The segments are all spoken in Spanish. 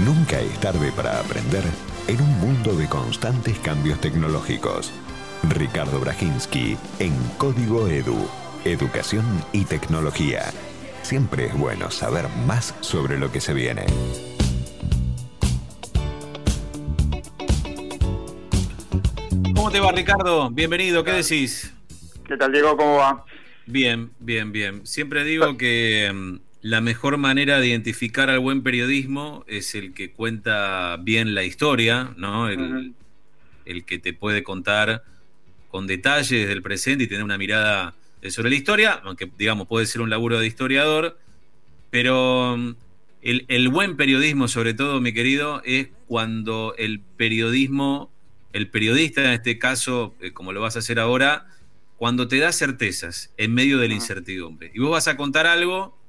Nunca es tarde para aprender en un mundo de constantes cambios tecnológicos. Ricardo Brajinski en Código Edu, Educación y Tecnología. Siempre es bueno saber más sobre lo que se viene. ¿Cómo te va, Ricardo? Bienvenido, ¿qué decís? ¿Qué tal, Diego? ¿Cómo va? Bien, bien, bien. Siempre digo que mm, la mejor manera de identificar al buen periodismo es el que cuenta bien la historia, ¿no? El, el que te puede contar con detalles del presente y tener una mirada sobre la historia, aunque digamos puede ser un laburo de historiador, pero mm, el, el, buen periodismo, sobre todo, mi querido, es cuando el periodismo, el periodista en este caso, eh, como lo vas a hacer ahora, cuando te da certezas en medio de la incertidumbre. Y vos vas a contar algo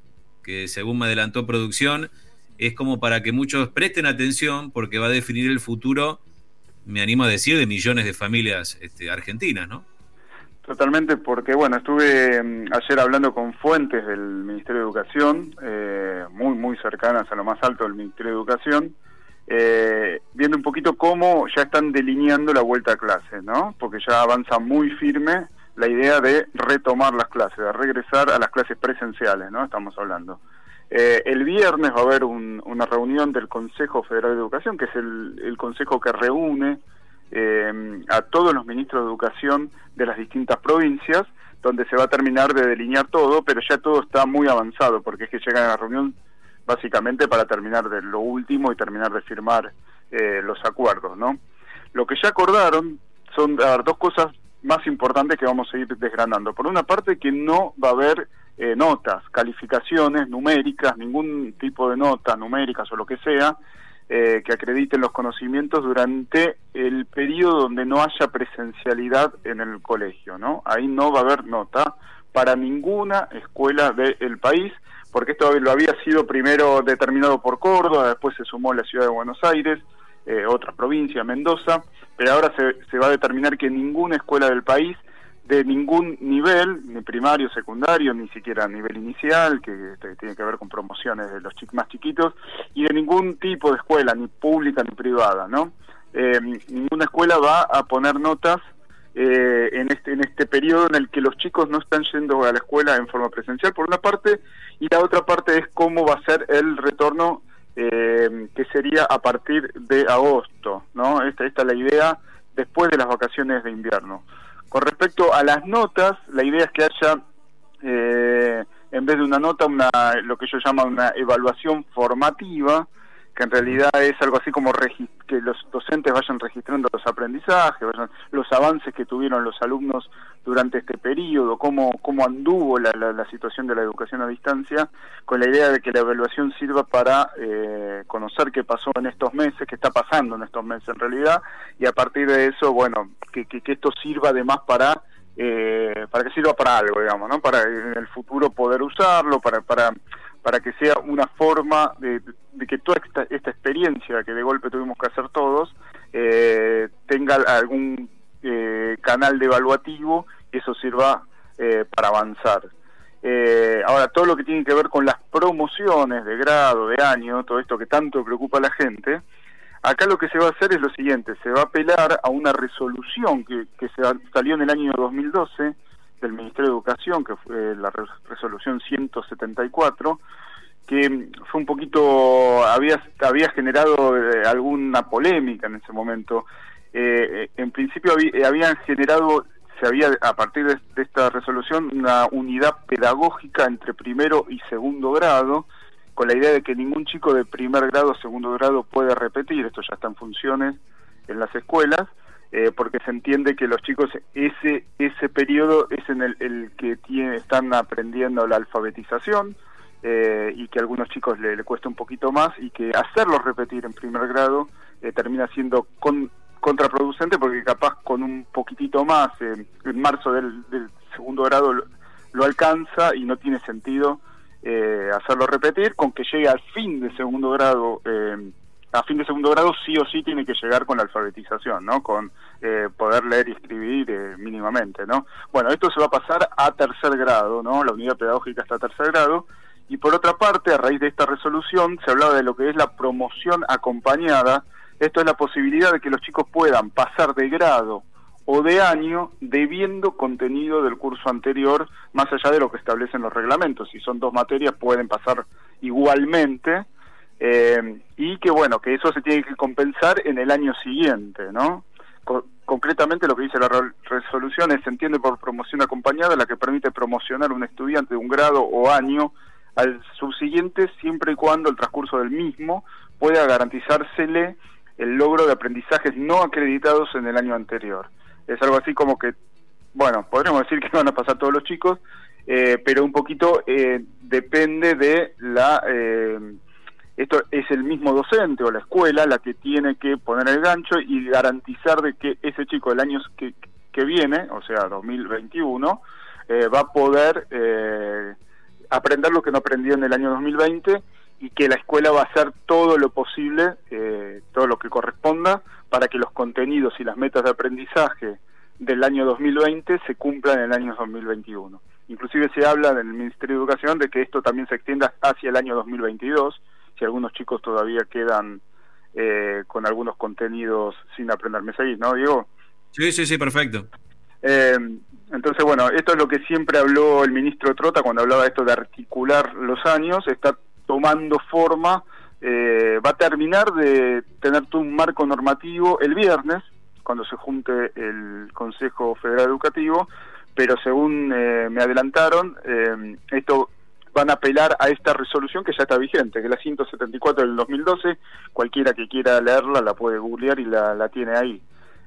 que, según me adelantó producción, es como para que muchos presten atención porque va a definir el futuro, me animo a decir, de millones de familias este, argentinas, ¿no? Totalmente, porque bueno, estuve mm, ayer hablando con fuentes del Ministerio de Educación, eh, muy, muy cercanas a lo más alto del Ministerio de Educación, eh, viendo un poquito cómo ya están delineando la vuelta a clase, ¿no? Porque ya avanza muy firme la idea de retomar las clases, de regresar a las clases presenciales, ¿no? Estamos hablando. Eh, el viernes va a haber una reunión del Consejo Federal de Educación, que es el, consejo que reúne eh, a todos los ministros de Educación de las distintas provincias, donde se va a terminar de delinear todo, pero ya todo está muy avanzado, porque es que llegan a la reunión básicamente para terminar de lo último y terminar de firmar eh, los acuerdos, ¿no? Lo que ya acordaron son dos cosas más importantes que vamos a ir desgranando. Por una parte, que no va a haber eh, notas, calificaciones numéricas, ningún tipo de nota numéricas o lo que sea, eh, que acrediten los conocimientos durante el periodo donde no haya presencialidad en el colegio, ¿no? Ahí no va a haber nota para ninguna escuela del país, porque esto lo había sido primero determinado por Córdoba, después se sumó la ciudad de Buenos Aires, eh, otra provincia, Mendoza, pero ahora se, se va a determinar que ninguna escuela del país de ningún nivel, ni primario, secundario, ni siquiera nivel inicial, que tiene que ver con promociones de los más chiquitos, y de ningún tipo de escuela, ni pública ni privada, ¿no? Eh, ninguna escuela va a poner notas eh, en este en este periodo en el que los chicos no están yendo a la escuela en forma presencial, por una parte, y la otra parte es cómo va a ser el retorno eh, que sería a partir de agosto, ¿no? Esta, esta es la idea después de las vacaciones de invierno. Con respecto a las notas, la idea es que haya, eh, en vez de una nota, una, lo que yo llamo una evaluación formativa, que en realidad es algo así como que los docentes vayan registrando los aprendizajes, los avances que tuvieron los alumnos durante este periodo, cómo, cómo anduvo la, la, situación de la educación a distancia, con la idea de que la evaluación sirva para eh, conocer qué pasó en estos meses, qué está pasando en estos meses en realidad, y a partir de eso, bueno, que, que, esto sirva además para... Eh, para que sirva para algo, digamos, ¿no? Para en el futuro poder usarlo, para, para para que sea una forma de, que toda esta, experiencia que de golpe tuvimos que hacer todos eh, tenga algún eh, canal de evaluativo y eso sirva eh, para avanzar. ahora, todo lo que tiene que ver con las promociones de grado, de año, todo esto que tanto preocupa a la gente, acá lo que se va a hacer es lo siguiente, se va a apelar a una resolución que, que se salió en el año 2012 del Ministerio de Educación, que fue la resolución 174, que fue un poquito, había, había generado eh, alguna polémica en ese momento. Eh, eh, en principio habían generado, se había a partir de, esta resolución, una unidad pedagógica entre primero y segundo grado, con la idea de que ningún chico de primer grado o segundo grado puede repetir, esto ya está en funciones en las escuelas, eh, porque se entiende que los chicos ese ese periodo es en el, que tiene, están aprendiendo la alfabetización eh, y que a algunos chicos le, cuesta un poquito más y que hacerlos repetir en primer grado eh, termina siendo con, contraproducente porque capaz con un poquitito más en marzo del, segundo grado lo, alcanza y no tiene sentido hacerlo repetir con que llegue al fin de segundo grado a fin de segundo grado sí o sí tiene que llegar con la alfabetización, ¿no? Con eh, poder leer y escribir eh, mínimamente, ¿no? Bueno, esto se va a pasar a tercer grado, ¿no? La unidad pedagógica está a tercer grado Y por otra parte, a raíz de esta resolución, se hablaba de lo que es la promoción acompañada. Esto es la posibilidad de que los chicos puedan pasar de grado o de año debiendo contenido del curso anterior, más allá de lo que establecen los reglamentos. Si son dos materias, pueden pasar igualmente. Eh, y que bueno, que eso se tiene que compensar en el año siguiente, ¿no? concretamente lo que dice la resolución es, se entiende por promoción acompañada la que permite promocionar un estudiante de un grado o año al subsiguiente siempre y cuando el transcurso del mismo pueda garantizársele el logro de aprendizajes no acreditados en el año anterior. Es algo así como que, bueno, podríamos decir que van a pasar todos los chicos, eh, pero un poquito eh, depende de la... Esto es el mismo docente o la escuela la que tiene que poner el gancho y garantizar de que ese chico del año que, que viene, o sea, 2021, eh, va a poder eh, aprender lo que no aprendió en el año 2020 y que la escuela va a hacer todo lo posible, eh, todo lo que corresponda, para que los contenidos y las metas de aprendizaje del año 2020 se cumplan en el año 2021. Inclusive se habla en el Ministerio de Educación de que esto también se extienda hacia el año 2022, si algunos chicos todavía quedan eh, con algunos contenidos sin aprender. ¿Me seguís, no, Diego? Sí, sí, sí, perfecto. Eh, entonces, bueno, esto es lo que siempre habló el ministro Trota cuando hablaba de esto de articular los años, está tomando forma, eh, va a terminar de tener todo un marco normativo el viernes, cuando se junte el Consejo Federal Educativo, pero según me adelantaron, esto van a apelar a esta resolución que ya está vigente, que es la 174 del 2012, cualquiera que quiera leerla la puede googlear y la, tiene ahí.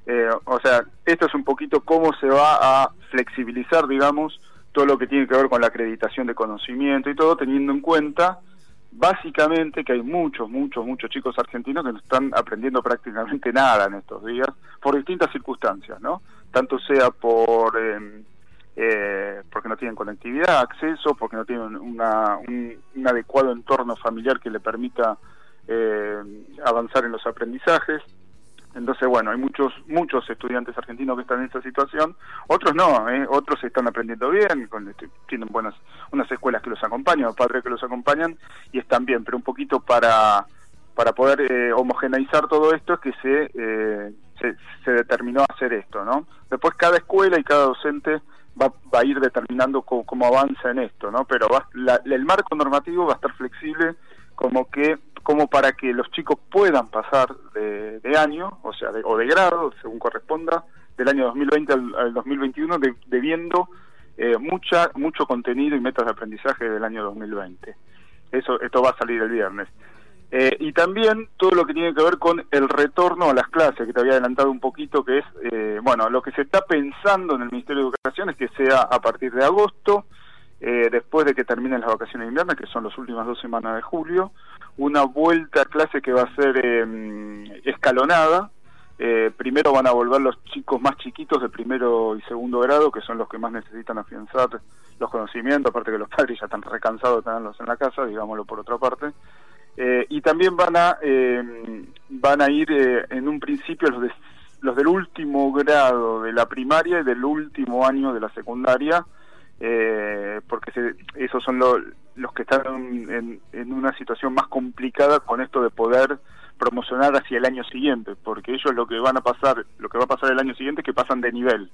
Eh, o sea, esto es un poquito cómo se va a flexibilizar, digamos, todo lo que tiene que ver con la acreditación de conocimiento y todo, teniendo en cuenta básicamente que hay muchos, muchos, muchos chicos argentinos que no están aprendiendo prácticamente nada en estos días, por distintas circunstancias, ¿no? Tanto sea por... Eh, eh, porque no tienen conectividad, acceso, porque no tienen una, un, adecuado entorno familiar que le permita eh, avanzar en los aprendizajes. Entonces, bueno, hay muchos muchos estudiantes argentinos que están en esta situación, otros no, ¿eh? otros están aprendiendo bien, con, este, tienen buenas unas escuelas que los acompañan, padres que los acompañan y están bien, pero un poquito para para poder eh, homogeneizar todo esto es que se, se, se determinó hacer esto, ¿no? Después cada escuela y cada docente va, a ir determinando cómo, avanza en esto, ¿no? Pero el marco normativo va a estar flexible como que como para que los chicos puedan pasar de, año, o sea, de, o de grado, según corresponda, del año 2020 al, 2021, debiendo eh, mucha mucho contenido y metas de aprendizaje del año 2020. Eso esto va a salir el viernes. Eh, y también todo lo que tiene que ver con el retorno a las clases, que te había adelantado un poquito, que es, eh, bueno, lo que se está pensando en el Ministerio de Educación es que sea a partir de agosto, eh, después de que terminen las vacaciones de invierno, que son las últimas dos semanas de julio, una vuelta a clase que va a ser em, escalonada. primero van a volver los chicos más chiquitos de primero y segundo grado, que son los que más necesitan afianzar los conocimientos, aparte que los padres ya están recansados de tenerlos en la casa, digámoslo por otra parte. Eh, y también van a eh, van a ir eh, en un principio los los del último grado de la primaria y del último año de la secundaria porque esos son los que están en, en, una situación más complicada con esto de poder promocionar hacia el año siguiente porque ellos lo que van a pasar lo que va a pasar el año siguiente es que pasan de nivel.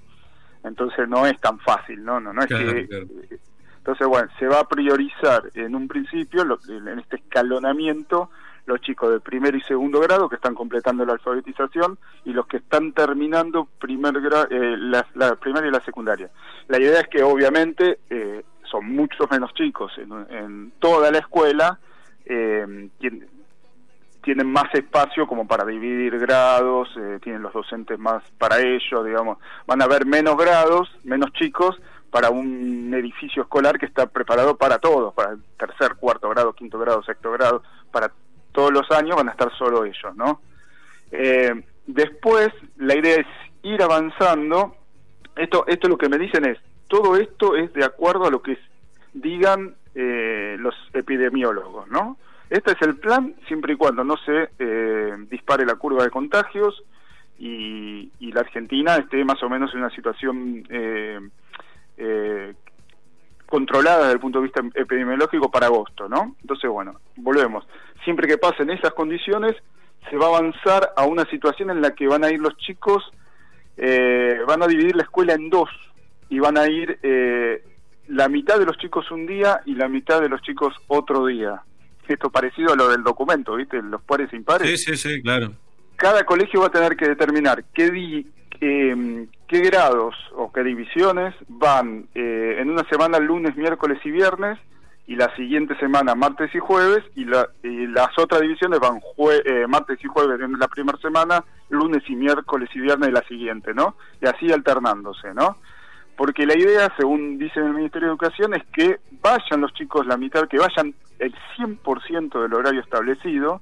Entonces no es tan fácil no no no es que entonces, bueno, se va a priorizar en un principio, en este escalonamiento, los chicos de primer y segundo grado que están completando la alfabetización y los que están terminando primer eh, la, primaria y la secundaria. La idea es que obviamente eh, son muchos menos chicos en, toda la escuela, eh, tienen más espacio como para dividir grados, eh, tienen los docentes más para ello, digamos, van a haber menos grados, menos chicos, para un edificio escolar que está preparado para todos, para el tercer, cuarto grado, quinto grado, sexto grado, para todos los años van a estar solo ellos, ¿no? Eh, después, la idea es ir avanzando. Esto, esto lo que me dicen es, todo esto es de acuerdo a lo que digan eh, los epidemiólogos, ¿no? Este es el plan siempre y cuando no se eh, dispare la curva de contagios y, la Argentina esté más o menos en una situación eh, controladas desde el punto de vista epidemiológico para agosto, ¿no? Entonces, bueno, volvemos. Siempre que pasen esas condiciones, se va a avanzar a una situación en la que van a ir los chicos, eh, van a dividir la escuela en dos y van a ir eh, la mitad de los chicos un día y la mitad de los chicos otro día. Esto parecido a lo del documento, ¿viste? Los pares e impares. Sí, sí, sí, claro. Cada colegio va a tener que determinar qué, di, eh, qué grados o qué divisiones van eh, en una semana lunes, miércoles y viernes y la siguiente semana martes y jueves y, la, las otras divisiones van eh, martes y jueves en la primera semana, lunes y miércoles y viernes de la siguiente, ¿no? Y así alternándose, ¿no? Porque la idea, según dice el Ministerio de Educación, es que vayan los chicos la mitad, que vayan el 100% del horario establecido,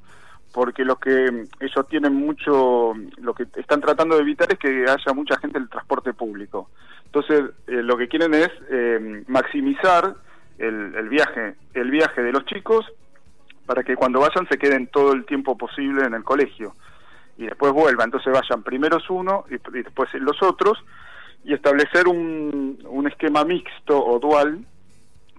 porque lo que ellos tienen mucho, lo que están tratando de evitar es que haya mucha gente en el transporte público. Entonces, eh, lo que quieren es eh, maximizar el, viaje, el viaje de los chicos para que cuando vayan se queden todo el tiempo posible en el colegio y después vuelvan. Entonces vayan primeros uno y, y después los otros y establecer un, un esquema mixto o dual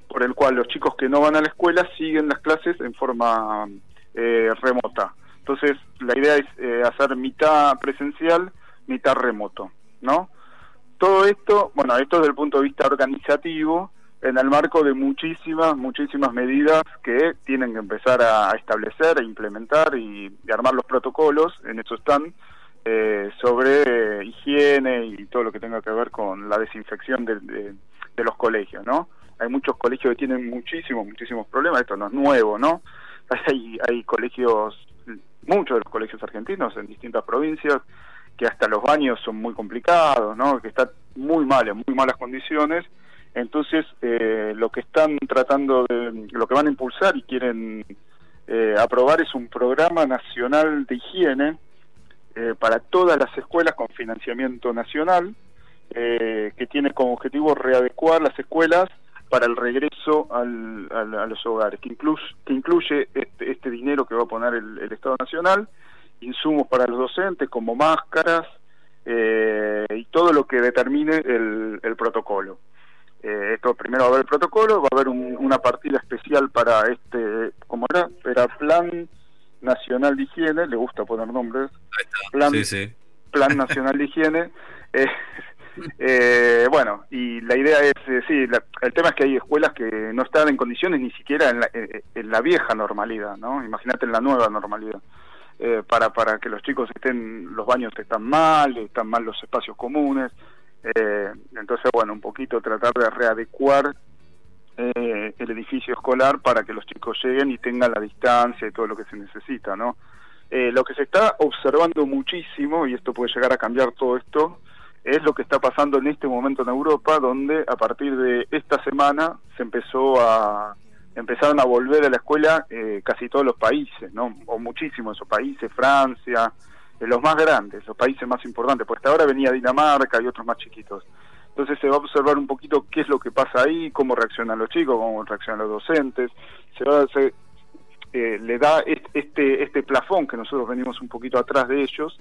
por el cual los chicos que no van a la escuela siguen las clases en forma eh, remota. Entonces, la idea es eh, hacer mitad presencial, mitad remoto, ¿no? Todo esto, bueno, esto desde el punto de vista organizativo, en el marco de muchísimas, muchísimas medidas que tienen que empezar a, establecer, a implementar y, armar los protocolos, en eso están, eh, sobre higiene y todo lo que tenga que ver con la desinfección de, de los colegios, ¿no? Hay muchos colegios que tienen muchísimos, muchísimos problemas, esto no es nuevo, ¿no? hay, hay colegios, muchos de los colegios argentinos en distintas provincias, que hasta los baños son muy complicados, ¿no? que están muy mal, en muy malas condiciones. Entonces, eh, lo que están tratando de, lo que van a impulsar y quieren eh, aprobar es un programa nacional de higiene eh, para todas las escuelas con financiamiento nacional, que tiene como objetivo readecuar las escuelas para el regreso al, a los hogares, que, incluye, que incluye este, este, dinero que va a poner el, Estado Nacional, insumos para los docentes como máscaras eh, y todo lo que determine el, el protocolo. Eh, esto primero va a haber el protocolo, va a haber una partida especial para este, ¿cómo era? Era Plan Nacional de Higiene, le gusta poner nombres. Plan, Plan Nacional de Higiene. Eh, eh, bueno, y la idea es, eh, sí, el tema es que hay escuelas que no están en condiciones ni siquiera en la, eh, en la vieja normalidad, ¿no? Imagínate en la nueva normalidad. Eh, para, para que los chicos estén, los baños están mal, están mal los espacios comunes. entonces, bueno, un poquito tratar de readecuar el edificio escolar para que los chicos lleguen y tengan la distancia y todo lo que se necesita, ¿no? lo que se está observando muchísimo, y esto puede llegar a cambiar todo esto, es lo que está pasando en este momento en Europa, donde a partir de esta semana se empezó a empezaron a volver a la escuela eh, casi todos los países, ¿no? O muchísimos esos países, Francia, eh, los más grandes, los países más importantes, porque hasta ahora venía Dinamarca y otros más chiquitos. Entonces se va a observar un poquito qué es lo que pasa ahí, cómo reaccionan los chicos, cómo reaccionan los docentes, se va se, eh, le da este este plafón que nosotros venimos un poquito atrás de ellos,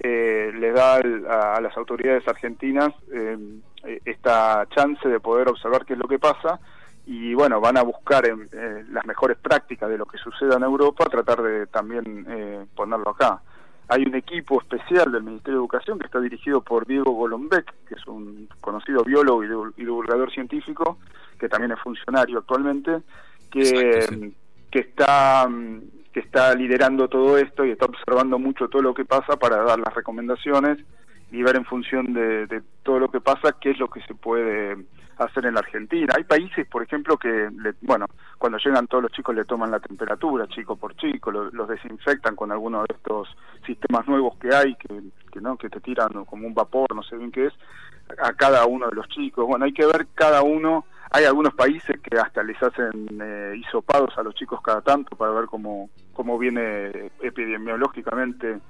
eh, le da a, las autoridades argentinas eh, esta chance de poder observar qué es lo que pasa y bueno, van a buscar en, eh, las mejores prácticas de lo que suceda en Europa, tratar de también eh, ponerlo acá. Hay un equipo especial del Ministerio de Educación que está dirigido por Diego Golombek, que es un conocido biólogo y divulgador científico, que también es funcionario actualmente, que, que está que está liderando todo esto y está observando mucho todo lo que pasa para dar las recomendaciones y ver en función de, todo lo que pasa qué es lo que se puede hacer en la Argentina. Hay países, por ejemplo, que, bueno, cuando llegan todos los chicos le toman la temperatura, chico por chico, los desinfectan con alguno de estos sistemas nuevos que hay, que, que, ¿no? que te tiran como un vapor, no sé bien qué es, a cada uno de los chicos. Bueno, hay que ver cada uno hay algunos países que hasta les hacen eh, hisopados a los chicos cada tanto para ver cómo, cómo viene epidemiológicamente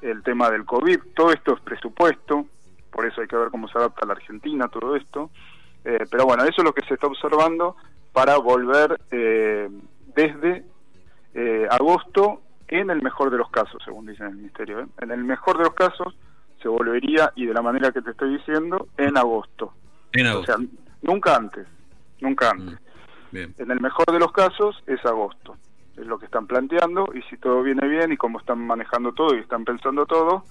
el tema del COVID. Todo esto es presupuesto, por eso hay que ver cómo se adapta la Argentina, todo esto. Eh, pero bueno, eso es lo que se está observando para volver eh, desde eh, agosto en el mejor de los casos, según dice el Ministerio. En el mejor de los casos se volvería, y de la manera que te estoy diciendo, en agosto. En agosto. O sea, nunca antes nunca antes. Mm, en el mejor de los casos es agosto, es lo que están planteando y si todo viene bien y como están manejando todo y están pensando todo,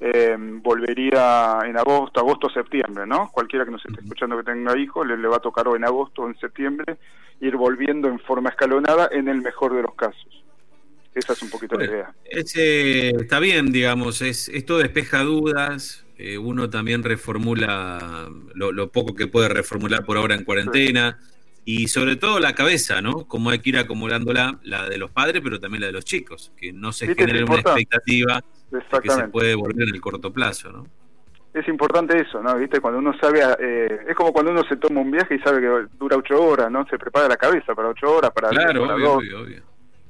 eh, volvería en agosto, agosto, septiembre, ¿no? Cualquiera que nos esté escuchando que tenga hijos le, le va a tocar o en agosto o en septiembre ir volviendo en forma escalonada en el mejor de los casos. Esa es un poquito la idea. está bien, digamos, es, esto despeja dudas, eh, uno también reformula lo, poco que puede reformular por ahora en cuarentena. Y sobre todo la cabeza, ¿no? Como hay que ir acumulándola, la de los padres, pero también la de los chicos, que no se genere una expectativa que se puede volver en el corto plazo, ¿no? Es importante eso, ¿no? ¿Viste? Cuando uno sabe, eh, es como cuando uno se toma un viaje y sabe que dura ocho horas, ¿no? Se prepara la cabeza para ocho horas, para... Claro, obvio, obvio,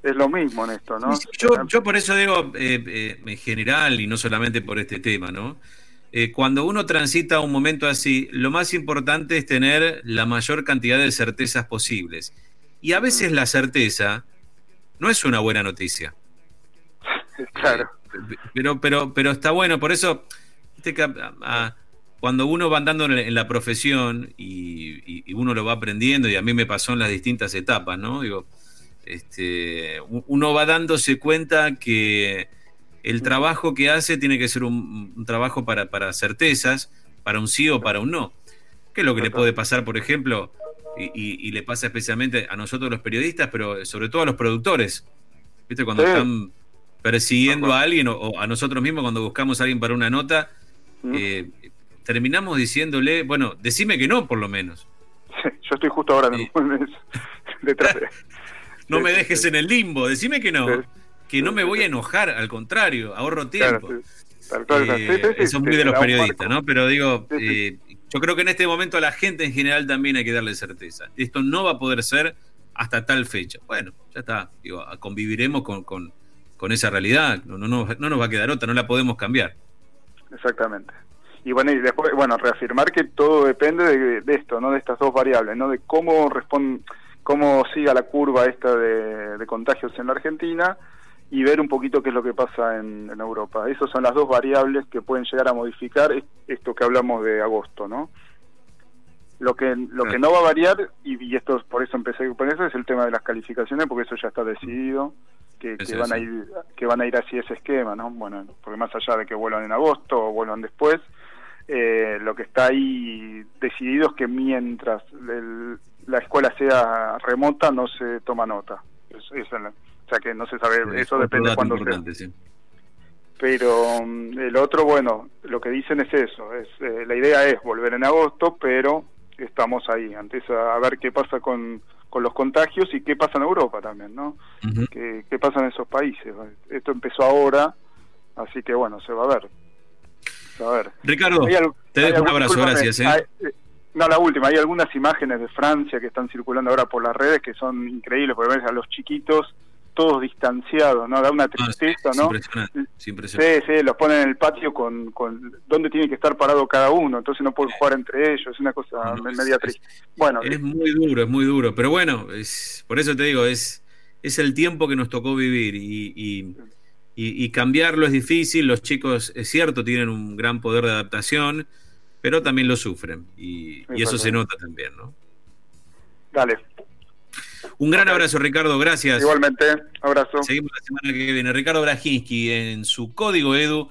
Es lo mismo en esto, ¿no? Yo, yo por eso digo, eh, eh, en general, y no solamente por este tema, ¿no? Cuando uno transita un momento así, lo más importante es tener la mayor cantidad de certezas posibles. Y a veces la certeza no es una buena noticia. Claro pero, pero, pero está bueno, por eso, cuando uno va andando en la profesión y, uno lo va aprendiendo, y a mí me pasó en las distintas etapas, ¿no? Digo, este, uno va dándose cuenta que el trabajo que hace tiene que ser un, trabajo para, para, certezas, para un sí o para un no. ¿Qué es lo que le puede pasar, por ejemplo, y, le pasa especialmente a nosotros los periodistas, pero sobre todo a los productores? ¿Viste? Cuando están persiguiendo a alguien o, a nosotros mismos cuando buscamos a alguien para una nota, eh, terminamos diciéndole, bueno, decime que no, por lo menos. yo estoy justo ahora detrás No me dejes en el limbo, decime que no, que no me voy a enojar, al contrario, ahorro tiempo. Eh, eso es muy de los periodistas, ¿no? Pero digo, eh, yo creo que en este momento a la gente en general también hay que darle certeza. Esto no va a poder ser hasta tal fecha. Bueno, ya está, digo, conviviremos con con esa realidad, no, no, no, nos va a quedar otra, no la podemos cambiar. Exactamente. Y bueno, y después, bueno, reafirmar que todo depende de, esto, ¿no? De estas dos variables, ¿no? De cómo responde, cómo siga la curva esta de, contagios en la Argentina y ver un poquito qué es lo que pasa en, Europa. Esas son las dos variables que pueden llegar a modificar esto que hablamos de agosto, ¿no? Lo que lo que no va a variar y, esto por eso empecé con eso es el tema de las calificaciones porque eso ya está decidido que, van a ir que van a ir así ese esquema, ¿no? Bueno, porque más allá de que vuelvan en agosto o vuelvan después, eh, lo que está ahí decidido es que mientras la escuela sea remota no se toma nota. O sea que no se sabe, eso depende de cuándo sea. Pero mm, el otro, bueno, lo que dicen es eso, es eh, la idea es volver en agosto, pero estamos ahí, antes a ver qué pasa con con los contagios y qué pasa en Europa también, ¿no? ¿Qué, pasa en esos países? Esto empezó ahora, así que bueno, se va a ver. Se va a ver. Ricardo, te dejo un abrazo, gracias. ¿eh? Eh, no, la última, hay algunas imágenes de Francia que están circulando ahora por las redes que son increíbles, porque ves a los chiquitos todos distanciados, ¿no? Da una tristeza, ¿no? Sí, sí, los ponen en el patio con, con dónde tiene que estar parado cada uno, entonces no pueden jugar entre ellos, es una cosa media triste. Bueno, es muy duro, es muy duro, pero bueno, es, por eso te digo, es, es el tiempo que nos tocó vivir y, y, cambiarlo es difícil, los chicos, es cierto, tienen un gran poder de adaptación, pero también lo sufren y, y eso se nota también, ¿no? Dale, un gran abrazo, Ricardo, gracias. Igualmente, abrazo. Seguimos la semana que viene. Ricardo Brajinski en su código Edu